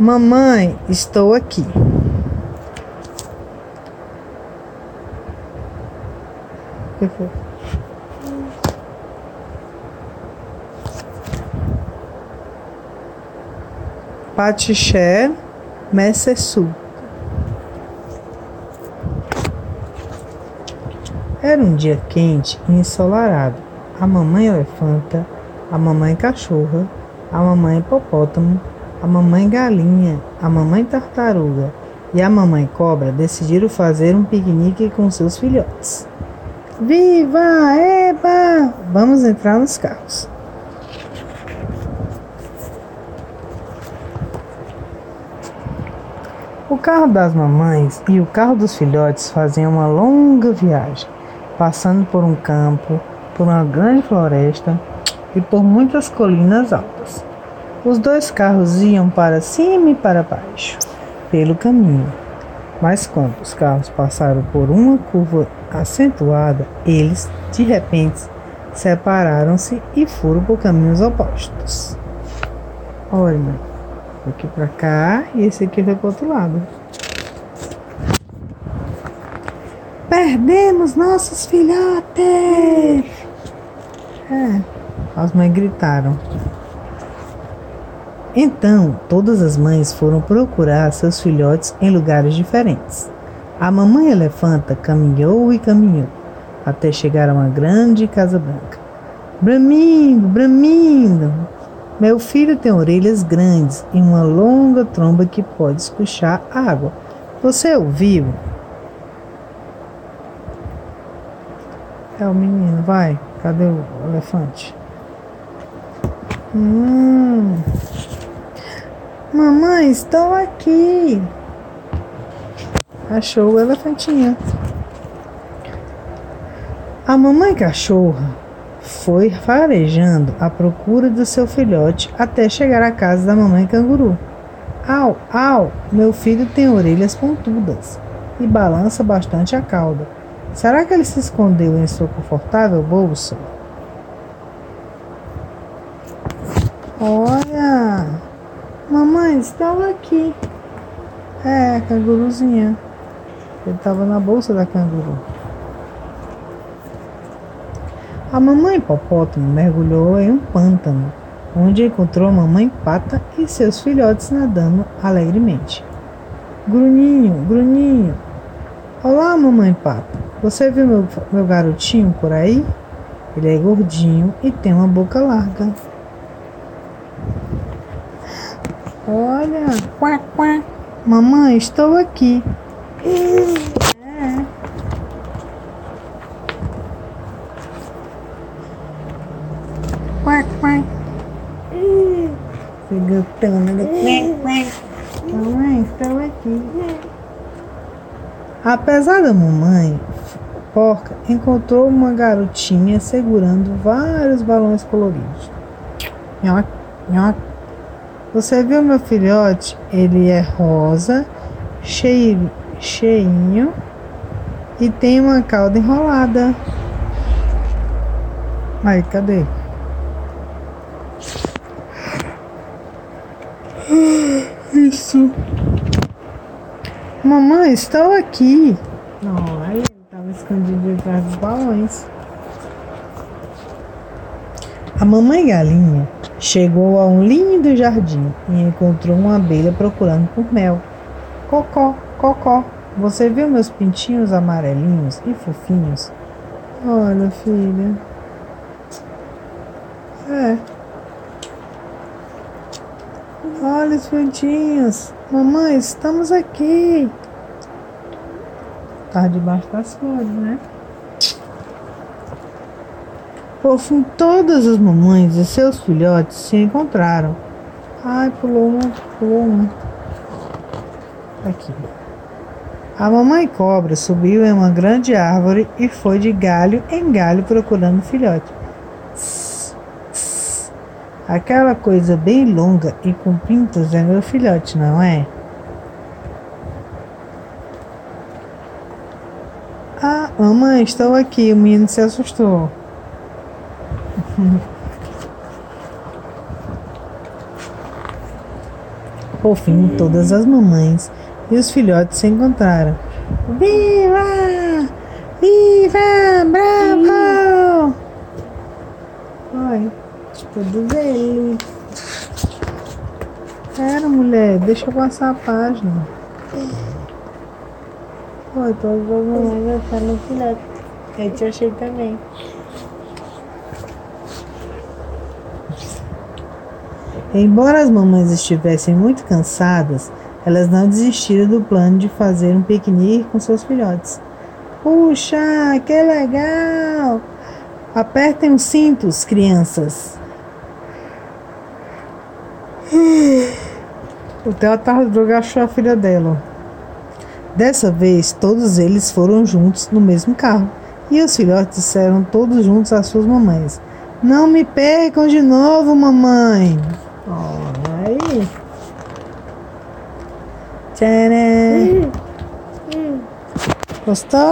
Mamãe, estou aqui. Foi? Patiché Messesu. Era um dia quente e ensolarado. A mamãe elefanta, a mamãe cachorra, a mamãe hipopótamo, a mamãe galinha, a mamãe tartaruga e a mamãe cobra decidiram fazer um piquenique com seus filhotes. Viva! Eba! Vamos entrar nos carros. O carro das mamães e o carro dos filhotes faziam uma longa viagem, passando por um campo, por uma grande floresta e por muitas colinas altas. Os dois carros iam para cima e para baixo pelo caminho. Mas quando os carros passaram por uma curva acentuada, eles, de repente, separaram-se e foram por caminhos opostos. Olha, aqui para cá e esse aqui foi para outro lado. Perdemos nossos filhotes! É, as mães gritaram. Então, todas as mães foram procurar seus filhotes em lugares diferentes. A mamãe elefanta caminhou e caminhou até chegar a uma grande casa branca. Bramindo, bramindo. Meu filho tem orelhas grandes e uma longa tromba que pode escuchar água. Você ouviu? É o menino, vai. Cadê o elefante? Hum. Mamãe, estou aqui. Achou o elefantinho. A mamãe cachorra foi farejando à procura do seu filhote até chegar à casa da mamãe canguru. Au, au, meu filho tem orelhas pontudas e balança bastante a cauda. Será que ele se escondeu em sua confortável bolsa? Olha! Mamãe, estava aqui. É, canguruzinha. Ele estava na bolsa da canguru. A mamãe hipopótamo mergulhou em um pântano, onde encontrou a mamãe pata e seus filhotes nadando alegremente. Gruninho, Gruninho. Olá, mamãe pata. Você viu meu, meu garotinho por aí? Ele é gordinho e tem uma boca larga. Olha, quá, quá. Mamãe, estou aqui. É. Quá, quá. Gritando. Mamãe, estou aqui. Apesar da mamãe porca, encontrou uma garotinha segurando vários balões coloridos. Nhoque, nhoque. Você viu meu filhote? Ele é rosa, cheio, cheinho e tem uma cauda enrolada. Aí, cadê? Isso. Mamãe, estou aqui. Não, aí ele estava escondido atrás dos balões. A mamãe galinha Chegou a um lindo jardim e encontrou uma abelha procurando por mel. Cocó, cocó, você viu meus pintinhos amarelinhos e fofinhos? Olha, filha. É. Olha os pintinhos. Mamãe, estamos aqui. Tá debaixo das flores, né? Por fim, todas as mamães e seus filhotes se encontraram. Ai, pulou uma, pulou uma. Aqui. A mamãe cobra subiu em uma grande árvore e foi de galho em galho procurando filhote. Tss, tss. Aquela coisa bem longa e com pintas é meu filhote, não é? Ah, mamãe, estou aqui. O menino se assustou. Por fim, todas as mamães e os filhotes se encontraram. Viva! Viva! Bravo! Oi, todos eles. Pera, mulher, deixa eu passar a página. Oi, todas as mamães acharam os filhotes. Eu te achei também. Embora as mamães estivessem muito cansadas, elas não desistiram do plano de fazer um piquenique com seus filhotes. Puxa, que legal! Apertem os cintos, crianças. O Theo Tartaruga achou a filha dela. Dessa vez, todos eles foram juntos no mesmo carro. E os filhotes disseram todos juntos às suas mamães: Não me percam de novo, mamãe. వస్తా